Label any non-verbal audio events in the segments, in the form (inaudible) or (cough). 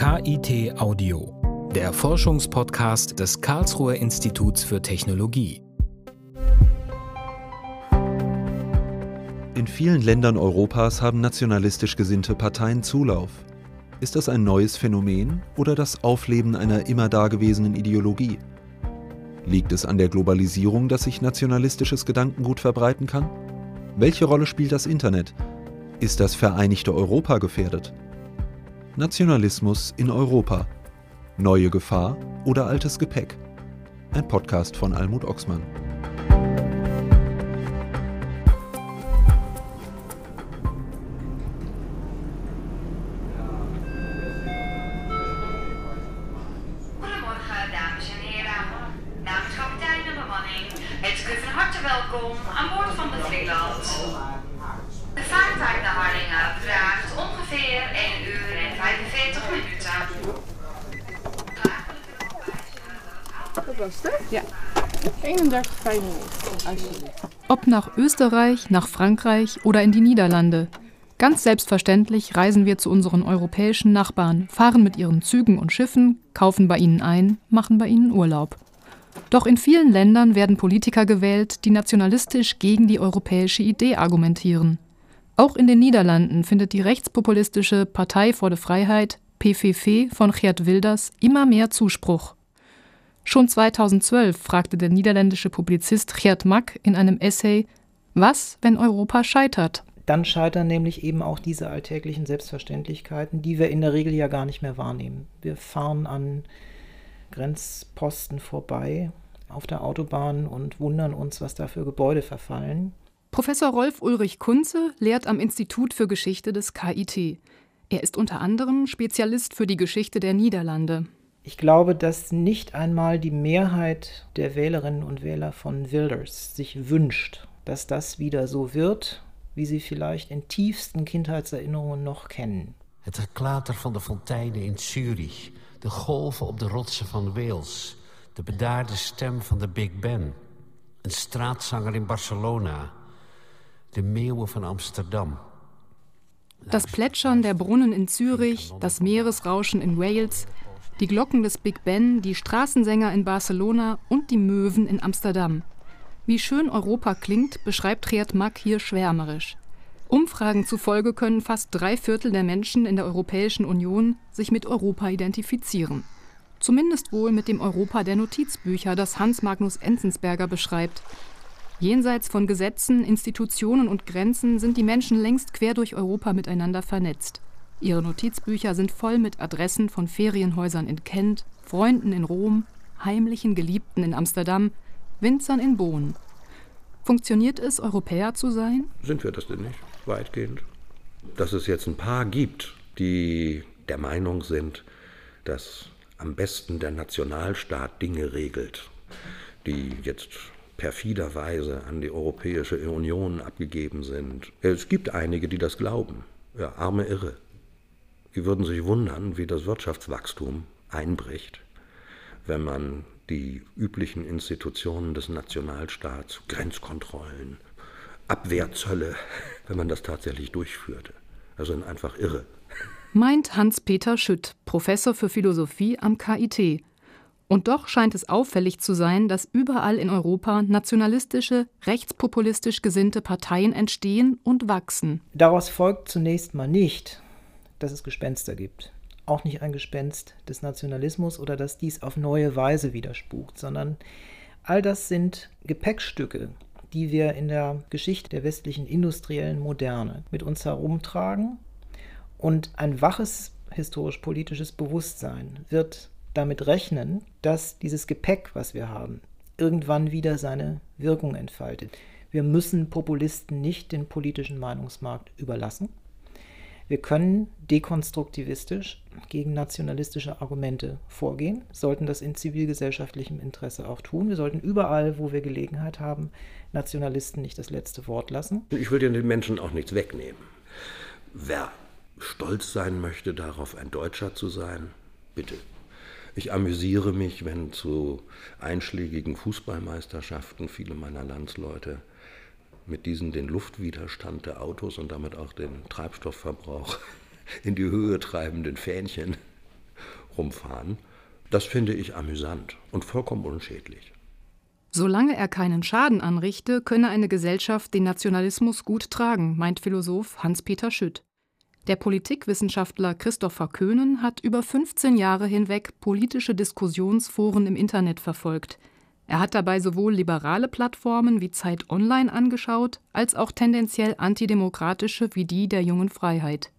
KIT Audio, der Forschungspodcast des Karlsruher Instituts für Technologie. In vielen Ländern Europas haben nationalistisch gesinnte Parteien Zulauf. Ist das ein neues Phänomen oder das Aufleben einer immer dagewesenen Ideologie? Liegt es an der Globalisierung, dass sich nationalistisches Gedankengut verbreiten kann? Welche Rolle spielt das Internet? Ist das vereinigte Europa gefährdet? Nationalismus in Europa. Neue Gefahr oder altes Gepäck? Ein Podcast von Almut Oxmann. Goedemorgen, dames en heren. Namens kapitein en bemanning heet ik u Ja. 31, 95, alsjeblieft. Ob nach Österreich, nach Frankreich oder in die Niederlande. Ganz selbstverständlich reisen wir zu unseren europäischen Nachbarn, fahren mit ihren Zügen und Schiffen, kaufen bei ihnen ein, machen bei ihnen Urlaub. Doch in vielen Ländern werden Politiker gewählt, die nationalistisch gegen die europäische Idee argumentieren. Auch in den Niederlanden findet die rechtspopulistische Partei vor der Freiheit, PVV von Geert Wilders, immer mehr Zuspruch. Schon 2012 fragte der niederländische Publizist Geert Mack in einem Essay, was, wenn Europa scheitert? Dann scheitern nämlich eben auch diese alltäglichen Selbstverständlichkeiten, die wir in der Regel ja gar nicht mehr wahrnehmen. Wir fahren an Grenzposten vorbei auf der Autobahn und wundern uns, was da für Gebäude verfallen. Professor Rolf Ulrich Kunze lehrt am Institut für Geschichte des KIT. Er ist unter anderem Spezialist für die Geschichte der Niederlande. Ich glaube, dass nicht einmal die Mehrheit der Wählerinnen und Wähler von Wilders sich wünscht, dass das wieder so wird, wie sie vielleicht in tiefsten Kindheitserinnerungen noch kennen. Het geklater van de fonteinen in Zurich, de golven op de rotsen van Wales, de bedaarde stem van de Big Ben, een straatzanger in Barcelona, de meeuwen van Amsterdam. Das Plätschern der Brunnen in Zürich, das Meeresrauschen in Wales, die Glocken des Big Ben, die Straßensänger in Barcelona und die Möwen in Amsterdam. Wie schön Europa klingt, beschreibt Geert Mack hier schwärmerisch. Umfragen zufolge können fast drei Viertel der Menschen in der Europäischen Union sich mit Europa identifizieren. Zumindest wohl mit dem Europa der Notizbücher, das Hans Magnus Enzensberger beschreibt. Jenseits von Gesetzen, Institutionen und Grenzen sind die Menschen längst quer durch Europa miteinander vernetzt. Ihre Notizbücher sind voll mit Adressen von Ferienhäusern in Kent, Freunden in Rom, heimlichen Geliebten in Amsterdam, Winzern in Bonn. Funktioniert es, Europäer zu sein? Sind wir das denn nicht? Weitgehend. Dass es jetzt ein paar gibt, die der Meinung sind, dass am besten der Nationalstaat Dinge regelt, die jetzt perfiderweise an die Europäische Union abgegeben sind. Es gibt einige, die das glauben. Ja, arme Irre. Die würden sich wundern, wie das Wirtschaftswachstum einbricht, wenn man die üblichen Institutionen des Nationalstaats, Grenzkontrollen, Abwehrzölle, (laughs) wenn man das tatsächlich durchführte. Also einfach irre. Meint Hans-Peter Schütt, Professor für Philosophie am KIT. Und doch scheint es auffällig zu sein, dass überall in Europa nationalistische, rechtspopulistisch gesinnte Parteien entstehen und wachsen. Daraus folgt zunächst mal nicht, dass es Gespenster gibt. Auch nicht ein Gespenst des Nationalismus oder dass dies auf neue Weise widerspukt, sondern all das sind Gepäckstücke, die wir in der Geschichte der westlichen industriellen Moderne mit uns herumtragen. Und ein waches historisch-politisches Bewusstsein wird damit rechnen, dass dieses Gepäck, was wir haben, irgendwann wieder seine Wirkung entfaltet. Wir müssen Populisten nicht den politischen Meinungsmarkt überlassen. Wir können dekonstruktivistisch gegen nationalistische Argumente vorgehen, sollten das in zivilgesellschaftlichem Interesse auch tun. Wir sollten überall, wo wir Gelegenheit haben, Nationalisten nicht das letzte Wort lassen. Ich will den Menschen auch nichts wegnehmen. Wer stolz sein möchte, darauf ein Deutscher zu sein, bitte. Ich amüsiere mich, wenn zu einschlägigen Fußballmeisterschaften viele meiner Landsleute mit diesen den Luftwiderstand der Autos und damit auch den Treibstoffverbrauch (laughs) in die Höhe treibenden Fähnchen rumfahren, das finde ich amüsant und vollkommen unschädlich. Solange er keinen Schaden anrichte, könne eine Gesellschaft den Nationalismus gut tragen, meint Philosoph Hans-Peter Schütt. Der Politikwissenschaftler Christopher Köhnen hat über 15 Jahre hinweg politische Diskussionsforen im Internet verfolgt. Er hat dabei sowohl liberale Plattformen wie Zeit Online angeschaut, als auch tendenziell antidemokratische wie die der Jungen Freiheit.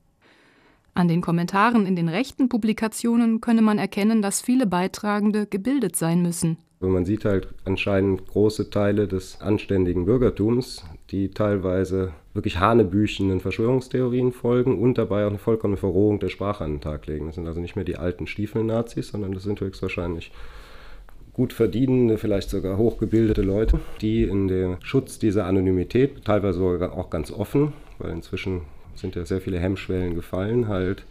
An den Kommentaren in den rechten Publikationen könne man erkennen, dass viele Beitragende gebildet sein müssen. Man sieht halt anscheinend große Teile des anständigen Bürgertums, die teilweise wirklich hanebüchenden Verschwörungstheorien folgen und dabei auch eine vollkommene Verrohung der Sprache an den Tag legen. Das sind also nicht mehr die alten Stiefelnazis, sondern das sind höchstwahrscheinlich gut verdienende, vielleicht sogar hochgebildete Leute, die in den Schutz dieser Anonymität, teilweise sogar auch ganz offen, weil inzwischen sind ja sehr viele Hemmschwellen gefallen, halt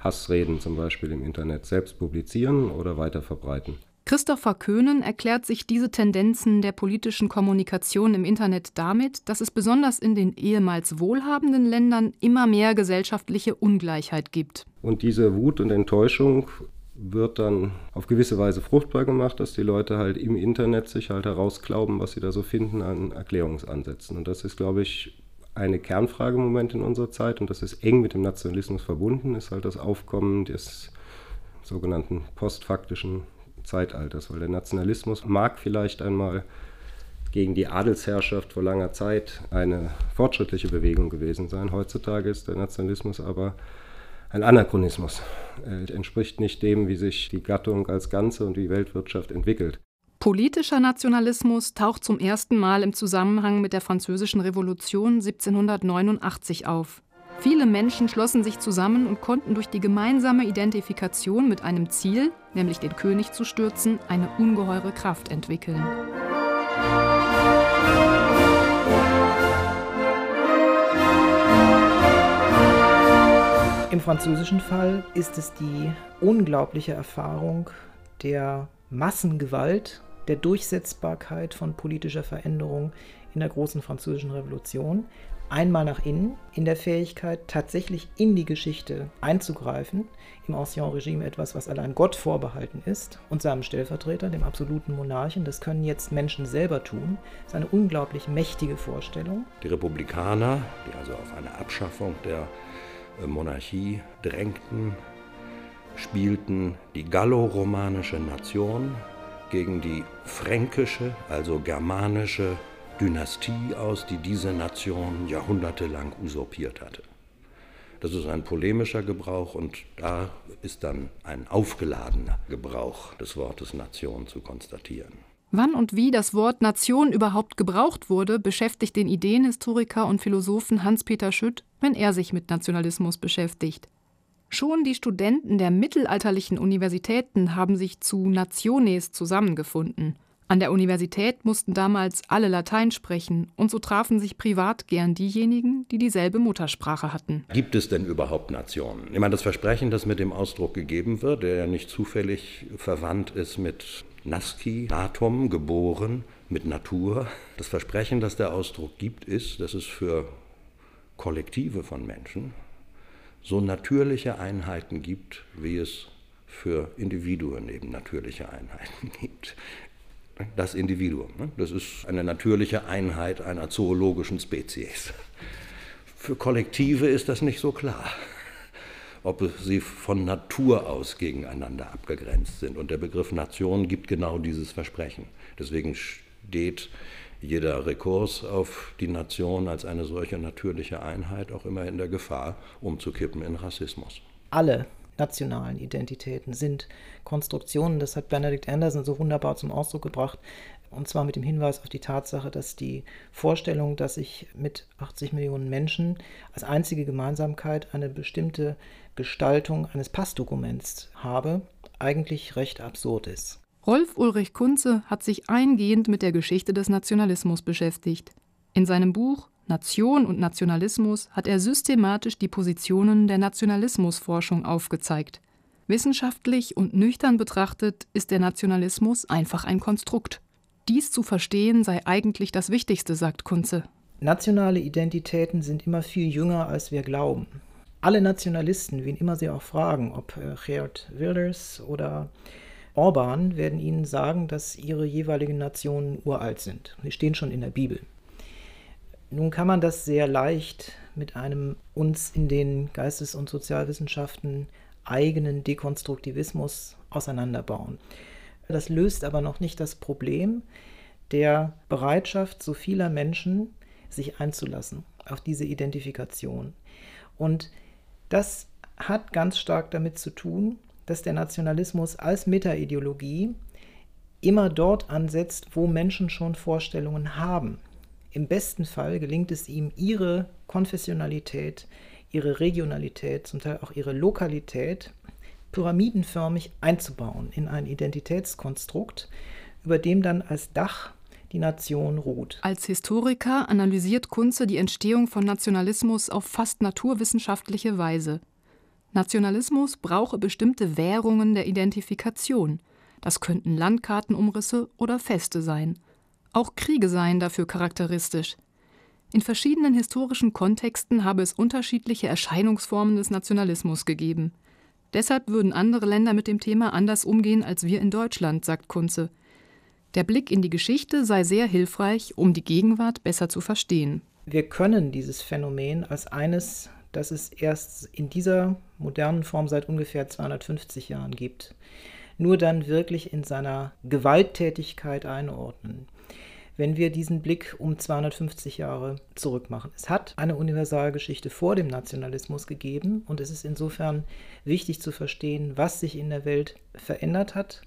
Hassreden zum Beispiel im Internet selbst publizieren oder weiter verbreiten. Christopher Köhnen erklärt sich diese Tendenzen der politischen Kommunikation im Internet damit, dass es besonders in den ehemals wohlhabenden Ländern immer mehr gesellschaftliche Ungleichheit gibt. Und diese Wut und Enttäuschung wird dann auf gewisse Weise fruchtbar gemacht, dass die Leute halt im Internet sich halt herausglauben, was sie da so finden an Erklärungsansätzen. Und das ist, glaube ich, eine Kernfrage im Moment in unserer Zeit und das ist eng mit dem Nationalismus verbunden, ist halt das Aufkommen des sogenannten postfaktischen Zeitalters, weil der Nationalismus mag vielleicht einmal gegen die Adelsherrschaft vor langer Zeit eine fortschrittliche Bewegung gewesen sein. Heutzutage ist der Nationalismus aber ein Anachronismus. Er entspricht nicht dem, wie sich die Gattung als Ganze und die Weltwirtschaft entwickelt. Politischer Nationalismus taucht zum ersten Mal im Zusammenhang mit der Französischen Revolution 1789 auf. Viele Menschen schlossen sich zusammen und konnten durch die gemeinsame Identifikation mit einem Ziel, nämlich den König zu stürzen, eine ungeheure Kraft entwickeln. Im französischen Fall ist es die unglaubliche Erfahrung der Massengewalt der Durchsetzbarkeit von politischer Veränderung in der großen französischen Revolution. Einmal nach innen, in der Fähigkeit, tatsächlich in die Geschichte einzugreifen, im Ancien Regime etwas, was allein Gott vorbehalten ist und seinem Stellvertreter, dem absoluten Monarchen. Das können jetzt Menschen selber tun. Das ist eine unglaublich mächtige Vorstellung. Die Republikaner, die also auf eine Abschaffung der Monarchie drängten, spielten die galloromanische Nation gegen die fränkische, also germanische Dynastie aus, die diese Nation jahrhundertelang usurpiert hatte. Das ist ein polemischer Gebrauch und da ist dann ein aufgeladener Gebrauch des Wortes Nation zu konstatieren. Wann und wie das Wort Nation überhaupt gebraucht wurde, beschäftigt den Ideenhistoriker und Philosophen Hans-Peter Schütt, wenn er sich mit Nationalismus beschäftigt. Schon die Studenten der mittelalterlichen Universitäten haben sich zu Nationes zusammengefunden. An der Universität mussten damals alle Latein sprechen, und so trafen sich privat gern diejenigen, die dieselbe Muttersprache hatten. Gibt es denn überhaupt Nationen? Ich meine, das Versprechen, das mit dem Ausdruck gegeben wird, der ja nicht zufällig verwandt ist mit Nasci, Natum, geboren, mit Natur. Das Versprechen, das der Ausdruck gibt, ist, dass es für Kollektive von Menschen so natürliche Einheiten gibt, wie es für Individuen eben natürliche Einheiten (laughs) gibt. Das Individuum, ne? das ist eine natürliche Einheit einer zoologischen Spezies. Für Kollektive ist das nicht so klar, ob sie von Natur aus gegeneinander abgegrenzt sind. Und der Begriff Nation gibt genau dieses Versprechen. Deswegen steht jeder Rekurs auf die Nation als eine solche natürliche Einheit auch immer in der Gefahr, umzukippen in Rassismus. Alle nationalen Identitäten sind Konstruktionen, das hat Benedict Anderson so wunderbar zum Ausdruck gebracht, und zwar mit dem Hinweis auf die Tatsache, dass die Vorstellung, dass ich mit 80 Millionen Menschen als einzige Gemeinsamkeit eine bestimmte Gestaltung eines Passdokuments habe, eigentlich recht absurd ist. Rolf Ulrich Kunze hat sich eingehend mit der Geschichte des Nationalismus beschäftigt. In seinem Buch Nation und Nationalismus hat er systematisch die Positionen der Nationalismusforschung aufgezeigt. Wissenschaftlich und nüchtern betrachtet ist der Nationalismus einfach ein Konstrukt. Dies zu verstehen sei eigentlich das Wichtigste, sagt Kunze. Nationale Identitäten sind immer viel jünger, als wir glauben. Alle Nationalisten, wen immer sie auch fragen, ob äh, Geert Wilders oder Orban, werden ihnen sagen, dass ihre jeweiligen Nationen uralt sind. Die stehen schon in der Bibel. Nun kann man das sehr leicht mit einem uns in den Geistes- und Sozialwissenschaften eigenen Dekonstruktivismus auseinanderbauen. Das löst aber noch nicht das Problem der Bereitschaft so vieler Menschen, sich einzulassen auf diese Identifikation. Und das hat ganz stark damit zu tun, dass der Nationalismus als Metaideologie immer dort ansetzt, wo Menschen schon Vorstellungen haben. Im besten Fall gelingt es ihm, ihre Konfessionalität, ihre Regionalität, zum Teil auch ihre Lokalität pyramidenförmig einzubauen in ein Identitätskonstrukt, über dem dann als Dach die Nation ruht. Als Historiker analysiert Kunze die Entstehung von Nationalismus auf fast naturwissenschaftliche Weise. Nationalismus brauche bestimmte Währungen der Identifikation. Das könnten Landkartenumrisse oder Feste sein. Auch Kriege seien dafür charakteristisch. In verschiedenen historischen Kontexten habe es unterschiedliche Erscheinungsformen des Nationalismus gegeben. Deshalb würden andere Länder mit dem Thema anders umgehen als wir in Deutschland, sagt Kunze. Der Blick in die Geschichte sei sehr hilfreich, um die Gegenwart besser zu verstehen. Wir können dieses Phänomen als eines, das es erst in dieser modernen Form seit ungefähr 250 Jahren gibt, nur dann wirklich in seiner Gewalttätigkeit einordnen wenn wir diesen Blick um 250 Jahre zurück machen. Es hat eine Universalgeschichte vor dem Nationalismus gegeben und es ist insofern wichtig zu verstehen, was sich in der Welt verändert hat,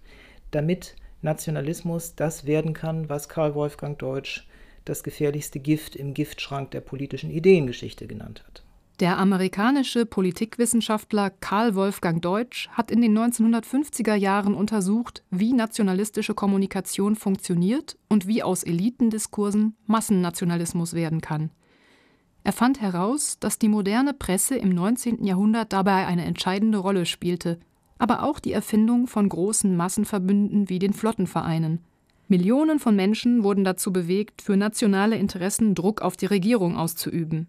damit Nationalismus das werden kann, was Karl Wolfgang Deutsch das gefährlichste Gift im Giftschrank der politischen Ideengeschichte genannt hat. Der amerikanische Politikwissenschaftler Karl Wolfgang Deutsch hat in den 1950er Jahren untersucht, wie nationalistische Kommunikation funktioniert und wie aus Elitendiskursen Massennationalismus werden kann. Er fand heraus, dass die moderne Presse im 19. Jahrhundert dabei eine entscheidende Rolle spielte, aber auch die Erfindung von großen Massenverbünden wie den Flottenvereinen. Millionen von Menschen wurden dazu bewegt, für nationale Interessen Druck auf die Regierung auszuüben.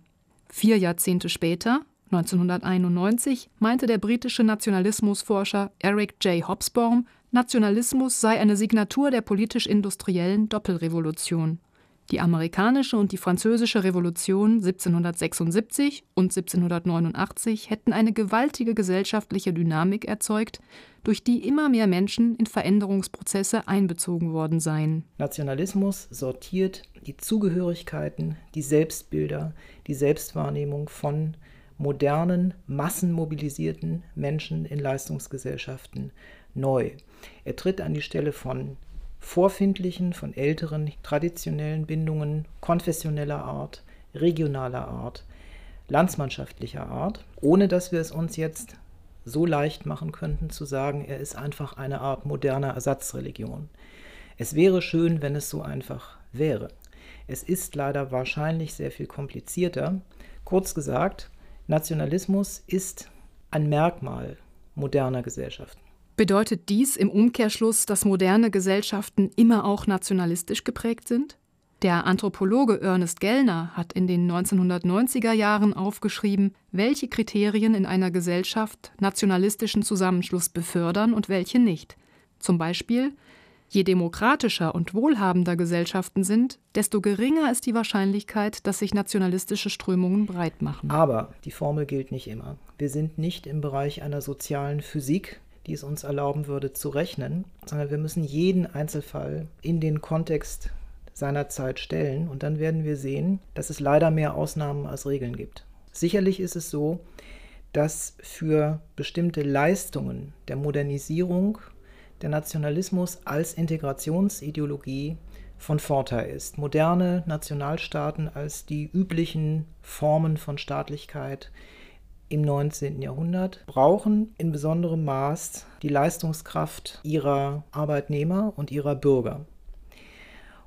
Vier Jahrzehnte später, 1991, meinte der britische Nationalismusforscher Eric J. Hobsbawm, Nationalismus sei eine Signatur der politisch-industriellen Doppelrevolution. Die amerikanische und die französische Revolution 1776 und 1789 hätten eine gewaltige gesellschaftliche Dynamik erzeugt, durch die immer mehr Menschen in Veränderungsprozesse einbezogen worden seien. Nationalismus sortiert die Zugehörigkeiten, die Selbstbilder, die Selbstwahrnehmung von modernen, massenmobilisierten Menschen in Leistungsgesellschaften neu. Er tritt an die Stelle von vorfindlichen, von älteren, traditionellen Bindungen konfessioneller Art, regionaler Art, landsmannschaftlicher Art, ohne dass wir es uns jetzt so leicht machen könnten zu sagen, er ist einfach eine Art moderner Ersatzreligion. Es wäre schön, wenn es so einfach wäre. Es ist leider wahrscheinlich sehr viel komplizierter. Kurz gesagt, Nationalismus ist ein Merkmal moderner Gesellschaften. Bedeutet dies im Umkehrschluss, dass moderne Gesellschaften immer auch nationalistisch geprägt sind? Der Anthropologe Ernest Gellner hat in den 1990er Jahren aufgeschrieben, welche Kriterien in einer Gesellschaft nationalistischen Zusammenschluss befördern und welche nicht. Zum Beispiel Je demokratischer und wohlhabender Gesellschaften sind, desto geringer ist die Wahrscheinlichkeit, dass sich nationalistische Strömungen breit machen. Aber die Formel gilt nicht immer. Wir sind nicht im Bereich einer sozialen Physik, die es uns erlauben würde zu rechnen, sondern wir müssen jeden Einzelfall in den Kontext seiner Zeit stellen und dann werden wir sehen, dass es leider mehr Ausnahmen als Regeln gibt. Sicherlich ist es so, dass für bestimmte Leistungen der Modernisierung der Nationalismus als Integrationsideologie von Vorteil ist. Moderne Nationalstaaten als die üblichen Formen von Staatlichkeit im 19. Jahrhundert brauchen in besonderem Maß die Leistungskraft ihrer Arbeitnehmer und ihrer Bürger.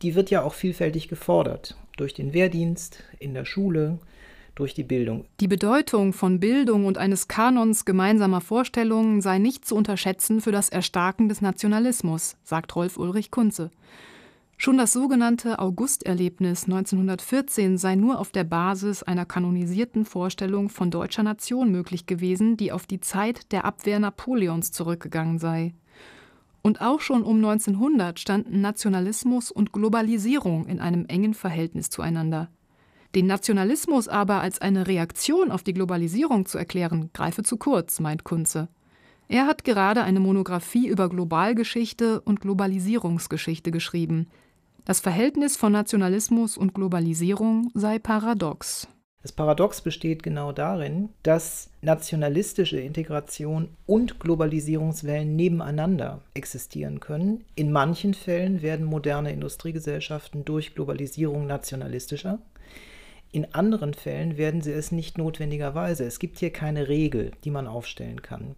Die wird ja auch vielfältig gefordert durch den Wehrdienst in der Schule, durch die Bildung. Die Bedeutung von Bildung und eines Kanons gemeinsamer Vorstellungen sei nicht zu unterschätzen für das Erstarken des Nationalismus, sagt Rolf Ulrich Kunze. Schon das sogenannte Augusterlebnis 1914 sei nur auf der Basis einer kanonisierten Vorstellung von deutscher Nation möglich gewesen, die auf die Zeit der Abwehr Napoleons zurückgegangen sei. Und auch schon um 1900 standen Nationalismus und Globalisierung in einem engen Verhältnis zueinander. Den Nationalismus aber als eine Reaktion auf die Globalisierung zu erklären, greife zu kurz, meint Kunze. Er hat gerade eine Monographie über Globalgeschichte und Globalisierungsgeschichte geschrieben. Das Verhältnis von Nationalismus und Globalisierung sei paradox. Das Paradox besteht genau darin, dass nationalistische Integration und Globalisierungswellen nebeneinander existieren können. In manchen Fällen werden moderne Industriegesellschaften durch Globalisierung nationalistischer. In anderen Fällen werden sie es nicht notwendigerweise. Es gibt hier keine Regel, die man aufstellen kann.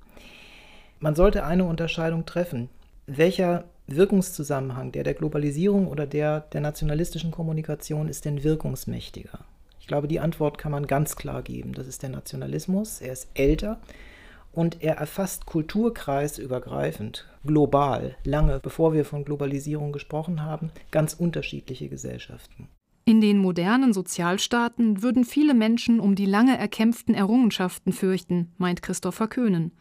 Man sollte eine Unterscheidung treffen. Welcher Wirkungszusammenhang, der der Globalisierung oder der der nationalistischen Kommunikation, ist denn wirkungsmächtiger? Ich glaube, die Antwort kann man ganz klar geben. Das ist der Nationalismus. Er ist älter und er erfasst kulturkreisübergreifend, global, lange bevor wir von Globalisierung gesprochen haben, ganz unterschiedliche Gesellschaften. In den modernen Sozialstaaten würden viele Menschen um die lange erkämpften Errungenschaften fürchten, meint Christopher Köhnen.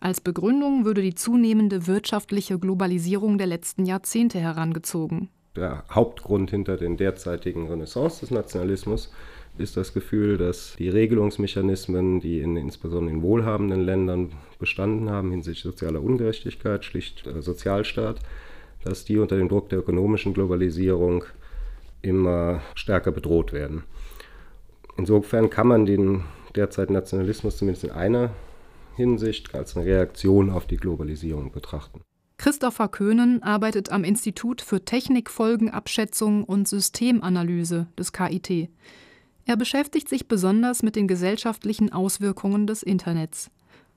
Als Begründung würde die zunehmende wirtschaftliche Globalisierung der letzten Jahrzehnte herangezogen. Der Hauptgrund hinter den derzeitigen Renaissance des Nationalismus ist das Gefühl, dass die Regelungsmechanismen, die in, insbesondere in wohlhabenden Ländern bestanden haben hinsichtlich sozialer Ungerechtigkeit, schlicht äh, Sozialstaat, dass die unter dem Druck der ökonomischen Globalisierung immer stärker bedroht werden. Insofern kann man den derzeit Nationalismus zumindest in einer Hinsicht als eine Reaktion auf die Globalisierung betrachten. Christopher Köhnen arbeitet am Institut für Technikfolgenabschätzung und Systemanalyse des KIT. Er beschäftigt sich besonders mit den gesellschaftlichen Auswirkungen des Internets.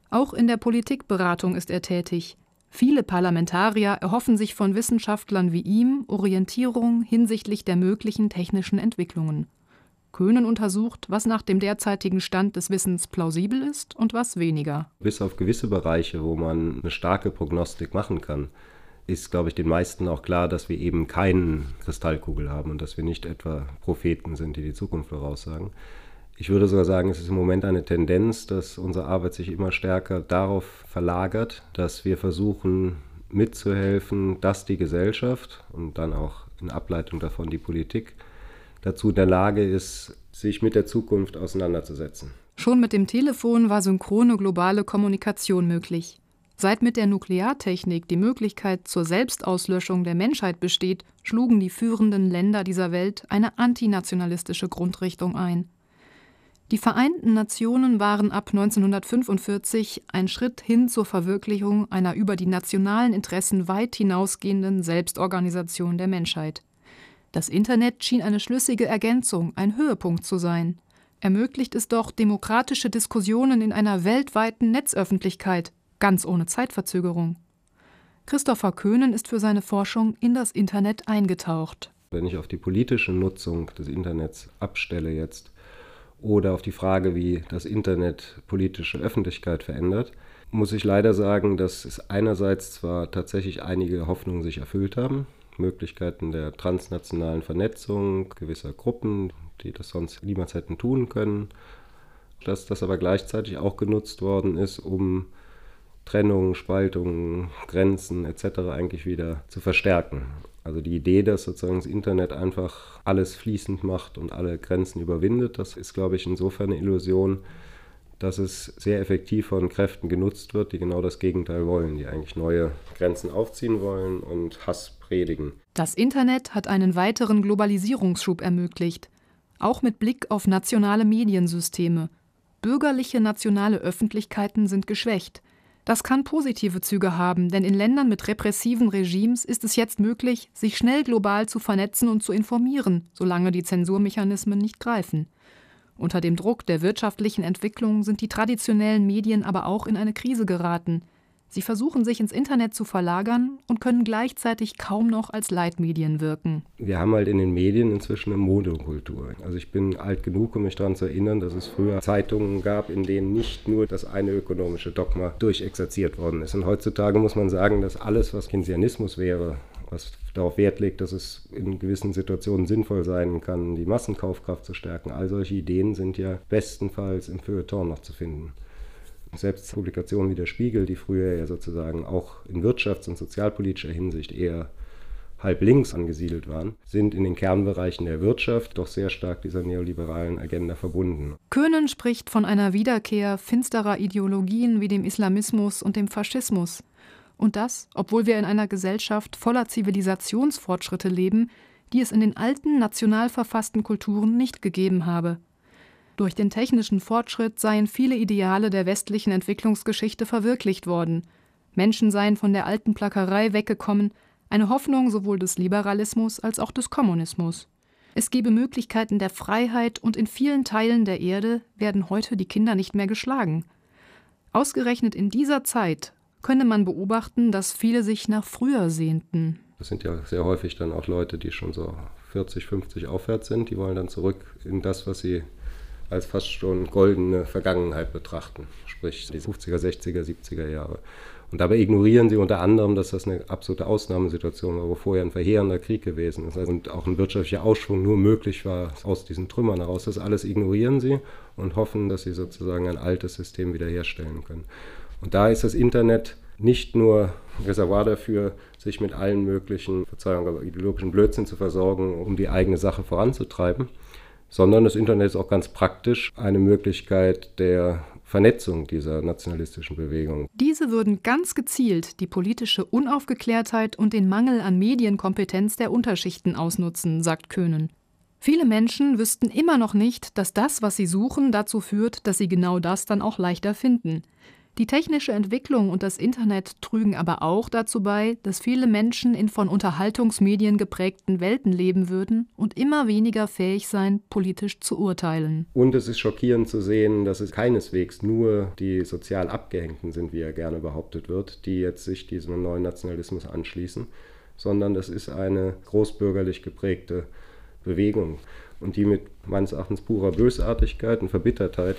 Auch in der Politikberatung ist er tätig. Viele Parlamentarier erhoffen sich von Wissenschaftlern wie ihm Orientierung hinsichtlich der möglichen technischen Entwicklungen. Köhnen untersucht, was nach dem derzeitigen Stand des Wissens plausibel ist und was weniger. Bis auf gewisse Bereiche, wo man eine starke Prognostik machen kann, ist, glaube ich, den meisten auch klar, dass wir eben keine Kristallkugel haben und dass wir nicht etwa Propheten sind, die die Zukunft voraussagen. Ich würde sogar sagen, es ist im Moment eine Tendenz, dass unsere Arbeit sich immer stärker darauf verlagert, dass wir versuchen mitzuhelfen, dass die Gesellschaft und dann auch in Ableitung davon die Politik dazu in der Lage ist, sich mit der Zukunft auseinanderzusetzen. Schon mit dem Telefon war synchrone globale Kommunikation möglich. Seit mit der Nukleartechnik die Möglichkeit zur Selbstauslöschung der Menschheit besteht, schlugen die führenden Länder dieser Welt eine antinationalistische Grundrichtung ein. Die Vereinten Nationen waren ab 1945 ein Schritt hin zur Verwirklichung einer über die nationalen Interessen weit hinausgehenden Selbstorganisation der Menschheit. Das Internet schien eine schlüssige Ergänzung, ein Höhepunkt zu sein. Ermöglicht es doch demokratische Diskussionen in einer weltweiten Netzöffentlichkeit, ganz ohne Zeitverzögerung. Christopher Köhnen ist für seine Forschung in das Internet eingetaucht. Wenn ich auf die politische Nutzung des Internets abstelle jetzt oder auf die Frage, wie das Internet politische Öffentlichkeit verändert, muss ich leider sagen, dass es einerseits zwar tatsächlich einige Hoffnungen sich erfüllt haben, Möglichkeiten der transnationalen Vernetzung gewisser Gruppen, die das sonst niemals hätten tun können. Dass das aber gleichzeitig auch genutzt worden ist, um Trennungen, Spaltungen, Grenzen etc. eigentlich wieder zu verstärken. Also die Idee, dass sozusagen das Internet einfach alles fließend macht und alle Grenzen überwindet, das ist, glaube ich, insofern eine Illusion, dass es sehr effektiv von Kräften genutzt wird, die genau das Gegenteil wollen, die eigentlich neue Grenzen aufziehen wollen und Hass predigen. Das Internet hat einen weiteren Globalisierungsschub ermöglicht, auch mit Blick auf nationale Mediensysteme. Bürgerliche nationale Öffentlichkeiten sind geschwächt. Das kann positive Züge haben, denn in Ländern mit repressiven Regimes ist es jetzt möglich, sich schnell global zu vernetzen und zu informieren, solange die Zensurmechanismen nicht greifen. Unter dem Druck der wirtschaftlichen Entwicklung sind die traditionellen Medien aber auch in eine Krise geraten. Sie versuchen sich ins Internet zu verlagern und können gleichzeitig kaum noch als Leitmedien wirken. Wir haben halt in den Medien inzwischen eine Monokultur. Also ich bin alt genug, um mich daran zu erinnern, dass es früher Zeitungen gab, in denen nicht nur das eine ökonomische Dogma durchexerziert worden ist. Und heutzutage muss man sagen, dass alles, was Keynesianismus wäre was darauf Wert legt, dass es in gewissen Situationen sinnvoll sein kann, die Massenkaufkraft zu stärken. All solche Ideen sind ja bestenfalls im Feuilleton noch zu finden. Selbst Publikationen wie der Spiegel, die früher ja sozusagen auch in wirtschafts- und sozialpolitischer Hinsicht eher halb links angesiedelt waren, sind in den Kernbereichen der Wirtschaft doch sehr stark dieser neoliberalen Agenda verbunden. Köhnen spricht von einer Wiederkehr finsterer Ideologien wie dem Islamismus und dem Faschismus. Und das, obwohl wir in einer Gesellschaft voller Zivilisationsfortschritte leben, die es in den alten national verfassten Kulturen nicht gegeben habe. Durch den technischen Fortschritt seien viele Ideale der westlichen Entwicklungsgeschichte verwirklicht worden. Menschen seien von der alten Plackerei weggekommen, eine Hoffnung sowohl des Liberalismus als auch des Kommunismus. Es gebe Möglichkeiten der Freiheit und in vielen Teilen der Erde werden heute die Kinder nicht mehr geschlagen. Ausgerechnet in dieser Zeit könne man beobachten, dass viele sich nach früher sehnten. Das sind ja sehr häufig dann auch Leute, die schon so 40, 50 aufwärts sind, die wollen dann zurück in das, was sie als fast schon goldene Vergangenheit betrachten, sprich die 50er, 60er, 70er Jahre. Und dabei ignorieren sie unter anderem, dass das eine absolute Ausnahmesituation war, wo vorher ein verheerender Krieg gewesen ist und auch ein wirtschaftlicher Ausschwung nur möglich war aus diesen Trümmern heraus. Das alles ignorieren sie und hoffen, dass sie sozusagen ein altes System wiederherstellen können. Und da ist das Internet nicht nur Reservoir dafür, sich mit allen möglichen, Verzeihung, aber ideologischen Blödsinn zu versorgen, um die eigene Sache voranzutreiben, sondern das Internet ist auch ganz praktisch eine Möglichkeit der Vernetzung dieser nationalistischen Bewegung. Diese würden ganz gezielt die politische Unaufgeklärtheit und den Mangel an Medienkompetenz der Unterschichten ausnutzen, sagt Köhnen. Viele Menschen wüssten immer noch nicht, dass das, was sie suchen, dazu führt, dass sie genau das dann auch leichter finden. Die technische Entwicklung und das Internet trügen aber auch dazu bei, dass viele Menschen in von Unterhaltungsmedien geprägten Welten leben würden und immer weniger fähig seien, politisch zu urteilen. Und es ist schockierend zu sehen, dass es keineswegs nur die sozial Abgehängten sind, wie er gerne behauptet wird, die jetzt sich diesem neuen Nationalismus anschließen, sondern es ist eine großbürgerlich geprägte Bewegung und die mit meines Erachtens purer Bösartigkeit und Verbittertheit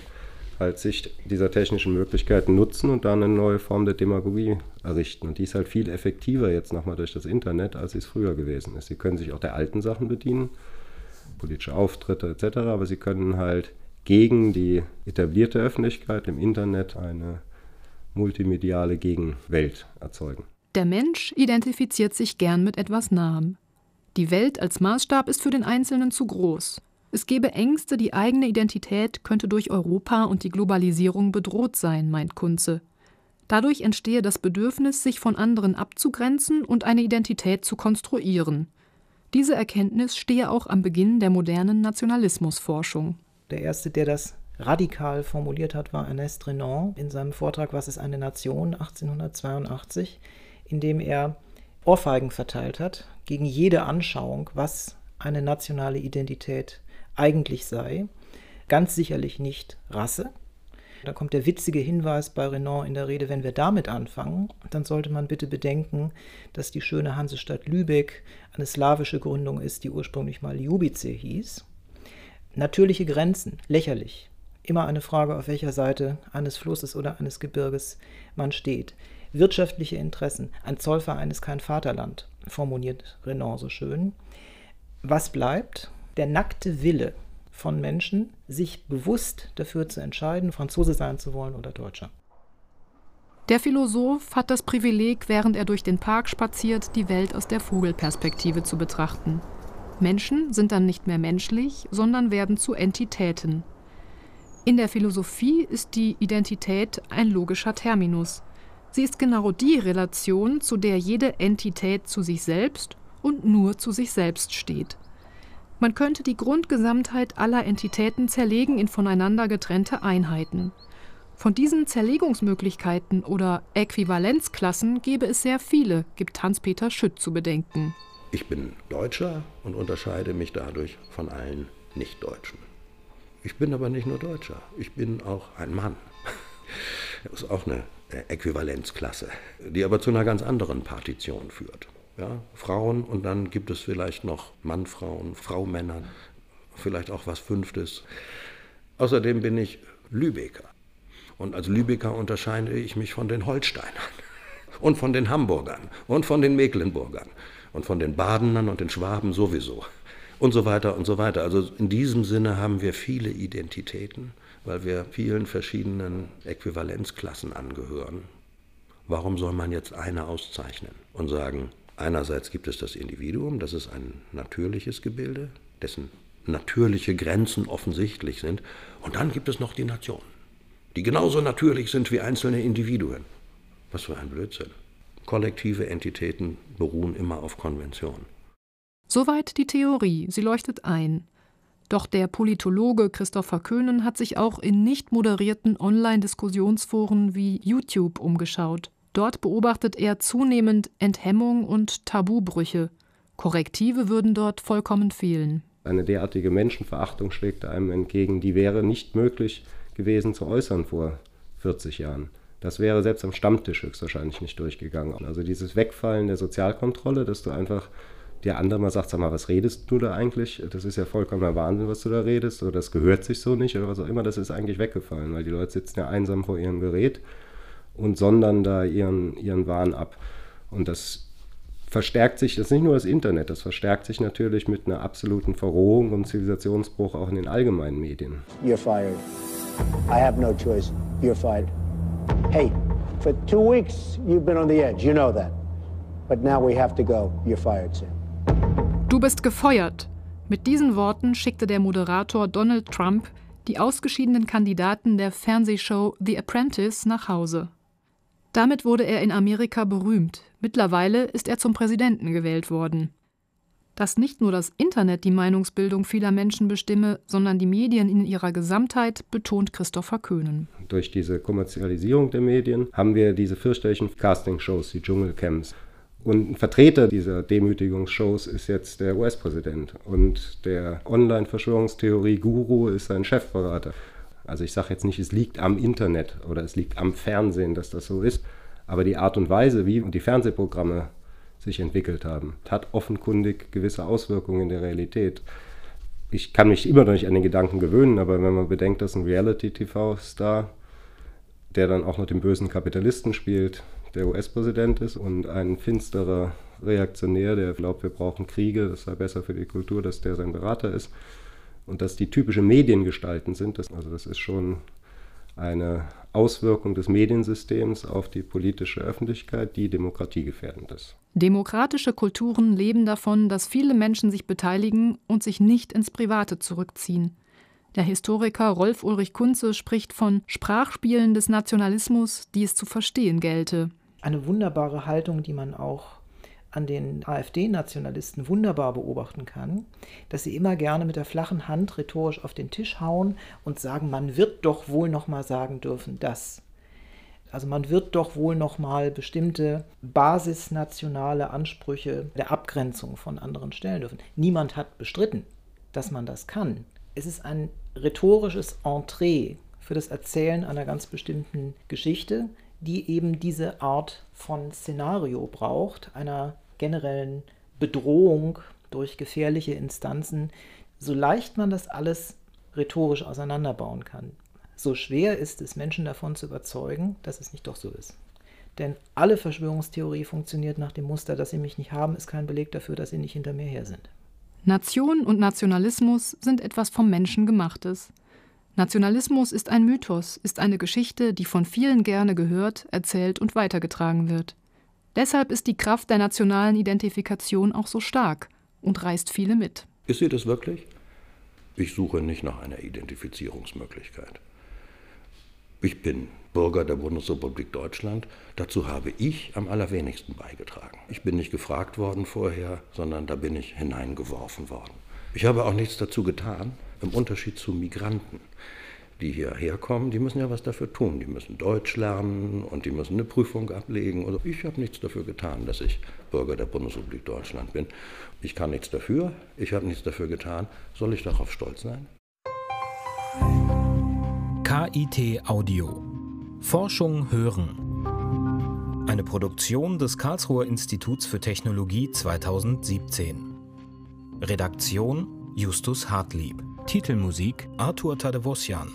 halt sich dieser technischen Möglichkeiten nutzen und dann eine neue Form der Demagogie errichten. Und die ist halt viel effektiver jetzt nochmal durch das Internet, als es früher gewesen ist. Sie können sich auch der alten Sachen bedienen, politische Auftritte etc., aber sie können halt gegen die etablierte Öffentlichkeit im Internet eine multimediale Gegenwelt erzeugen. Der Mensch identifiziert sich gern mit etwas Nahem. Die Welt als Maßstab ist für den Einzelnen zu groß. Es gebe Ängste, die eigene Identität könnte durch Europa und die Globalisierung bedroht sein, meint Kunze. Dadurch entstehe das Bedürfnis, sich von anderen abzugrenzen und eine Identität zu konstruieren. Diese Erkenntnis stehe auch am Beginn der modernen Nationalismusforschung. Der erste, der das radikal formuliert hat, war Ernest Renan in seinem Vortrag Was ist eine Nation 1882, in dem er Ohrfeigen verteilt hat gegen jede Anschauung, was eine nationale Identität ist eigentlich sei. Ganz sicherlich nicht Rasse. Da kommt der witzige Hinweis bei Renan in der Rede, wenn wir damit anfangen, dann sollte man bitte bedenken, dass die schöne Hansestadt Lübeck eine slawische Gründung ist, die ursprünglich mal Jubice hieß. Natürliche Grenzen, lächerlich. Immer eine Frage, auf welcher Seite eines Flusses oder eines Gebirges man steht. Wirtschaftliche Interessen, ein Zollverein ist kein Vaterland, formuliert Renan so schön. Was bleibt? Der nackte Wille von Menschen, sich bewusst dafür zu entscheiden, Franzose sein zu wollen oder Deutscher. Der Philosoph hat das Privileg, während er durch den Park spaziert, die Welt aus der Vogelperspektive zu betrachten. Menschen sind dann nicht mehr menschlich, sondern werden zu Entitäten. In der Philosophie ist die Identität ein logischer Terminus. Sie ist genau die Relation, zu der jede Entität zu sich selbst und nur zu sich selbst steht. Man könnte die Grundgesamtheit aller Entitäten zerlegen in voneinander getrennte Einheiten. Von diesen Zerlegungsmöglichkeiten oder Äquivalenzklassen gäbe es sehr viele, gibt Hans-Peter Schütt zu bedenken. Ich bin Deutscher und unterscheide mich dadurch von allen Nichtdeutschen. Ich bin aber nicht nur Deutscher, ich bin auch ein Mann. (laughs) Das ist auch eine Äquivalenzklasse, die aber zu einer ganz anderen Partition führt ja, Frauen und dann gibt es vielleicht noch Mann, Frauen, Frau, Männer, vielleicht auch was Fünftes. Außerdem bin ich Lübecker. Und als Lübecker unterscheide ich mich von den Holsteinern (laughs) und von den Hamburgern und von den Mecklenburgern Und von den Badenern und den Schwaben sowieso. Und so weiter und so weiter. Also in diesem Sinne haben wir viele Identitäten, weil wir vielen verschiedenen Äquivalenzklassen angehören. Warum soll man jetzt eine auszeichnen und sagen, einerseits gibt es das Individuum, das ist ein natürliches Gebilde, dessen natürliche Grenzen offensichtlich sind, und dann gibt es noch die Nation, die genauso natürlich sind wie einzelne Individuen. Was für ein Blödsinn. Kollektive Entitäten beruhen immer auf Konvention. Soweit die Theorie, sie leuchtet ein. Doch der Politologe Christopher Köhnen hat sich auch in nicht moderierten Online-Diskussionsforen wie YouTube umgeschaut. Dort beobachtet er zunehmend Enthemmung und Tabubrüche. Korrektive würden dort vollkommen fehlen. Eine derartige Menschenverachtung schlägt einem entgegen, die wäre nicht möglich gewesen zu äußern vor 40 Jahren. Das wäre selbst am Stammtisch höchstwahrscheinlich nicht durchgegangen. Also dieses Wegfallen der Sozialkontrolle, dass du einfach der andere mal sagt, sag mal, was redest du da eigentlich? Das ist ja vollkommener Wahnsinn, was du da redest, oder das gehört sich so nicht, oder was auch immer, das ist eigentlich weggefallen, weil die Leute sitzen ja einsam vor ihrem Gerät und sondern da ihren, ihren Wahn ab. Und das verstärkt sich, das ist nicht nur das Internet, das verstärkt sich natürlich mit einer absoluten Verrohung und Zivilisationsbruch auch in den allgemeinen Medien. You're fired. I have no choice. You're fired. Hey, for two weeks you've been on the edge, you know that. But now we have to go. You're fired, Sam. Du bist gefeuert. Mit diesen Worten schickte der Moderator Donald Trump die ausgeschiedenen Kandidaten der Fernsehshow The Apprentice nach Hause. Damit wurde er in Amerika berühmt. Mittlerweile ist er zum Präsidenten gewählt worden. Dass nicht nur das Internet die Meinungsbildung vieler Menschen bestimme, sondern die Medien in ihrer Gesamtheit, betont Christopher Köhnen. Durch diese Kommerzialisierung der Medien haben wir diese fürchterlichen Castingshows, die Dschungelcamps. Und ein Vertreter dieser Demütigungsshows ist jetzt der US-Präsident. Und der Online-Verschwörungstheorie-Guru ist sein Chefberater. Also ich sage jetzt nicht, es liegt am Internet oder es liegt am Fernsehen, dass das so ist. Aber die Art und Weise, wie die Fernsehprogramme sich entwickelt haben, hat offenkundig gewisse Auswirkungen in der Realität. Ich kann mich immer noch nicht an den Gedanken gewöhnen, aber wenn man bedenkt, dass ein Reality-TV-Star, der dann auch noch den bösen Kapitalisten spielt, der US-Präsident ist und ein finsterer Reaktionär, der glaubt, wir brauchen Kriege, das sei besser für die Kultur, dass der sein Berater ist und dass die typische Mediengestalten sind. Das, also das ist schon eine Auswirkung des Mediensystems auf die politische Öffentlichkeit, die demokratiegefährdend ist. Demokratische Kulturen leben davon, dass viele Menschen sich beteiligen und sich nicht ins Private zurückziehen. Der Historiker Rolf Ulrich Kunze spricht von Sprachspielen des Nationalismus, die es zu verstehen gelte eine wunderbare Haltung, die man auch an den AfD-Nationalisten wunderbar beobachten kann, dass sie immer gerne mit der flachen Hand rhetorisch auf den Tisch hauen und sagen, man wird doch wohl noch mal sagen dürfen, dass. Also man wird doch wohl noch mal bestimmte basisnationale Ansprüche der Abgrenzung von anderen stellen dürfen. Niemand hat bestritten, dass man das kann. Es ist ein rhetorisches Entree für das Erzählen einer ganz bestimmten Geschichte, die eben diese Art von Szenario braucht, einer generellen Bedrohung durch gefährliche Instanzen, so leicht man das alles rhetorisch auseinanderbauen kann. So schwer ist es, Menschen davon zu überzeugen, dass es nicht doch so ist. Denn alle Verschwörungstheorie funktioniert nach dem Muster, dass sie mich nicht haben, ist kein Beleg dafür, dass sie nicht hinter mir her sind. Nation und Nationalismus sind etwas vom Menschen gemachtes. Nationalismus ist ein Mythos, ist eine Geschichte, die von vielen gerne gehört, erzählt und weitergetragen wird. Deshalb ist die Kraft der nationalen Identifikation auch so stark und reißt viele mit. Ist sie das wirklich? Ich suche nicht nach einer Identifizierungsmöglichkeit. Ich bin Bürger der Bundesrepublik Deutschland. Dazu habe ich am allerwenigsten beigetragen. Ich bin nicht gefragt worden vorher, sondern da bin ich hineingeworfen worden. Ich habe auch nichts dazu getan, im Unterschied zu Migranten, die hierher kommen, die müssen ja was dafür tun. Die müssen Deutsch lernen und die müssen eine Prüfung ablegen. Also ich habe nichts dafür getan, dass ich Bürger der Bundesrepublik Deutschland bin. Ich kann nichts dafür, ich habe nichts dafür getan. Soll ich darauf stolz sein? KIT Audio. Forschung hören. Eine Produktion des Karlsruher Instituts für Technologie 2017. Redaktion Justus Hartlieb. Titelmusik Arthur Tadevosjan.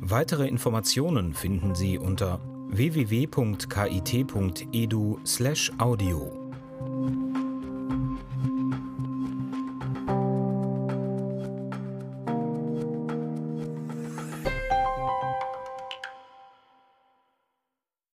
Weitere Informationen finden Sie unter www.kit.edu/audio.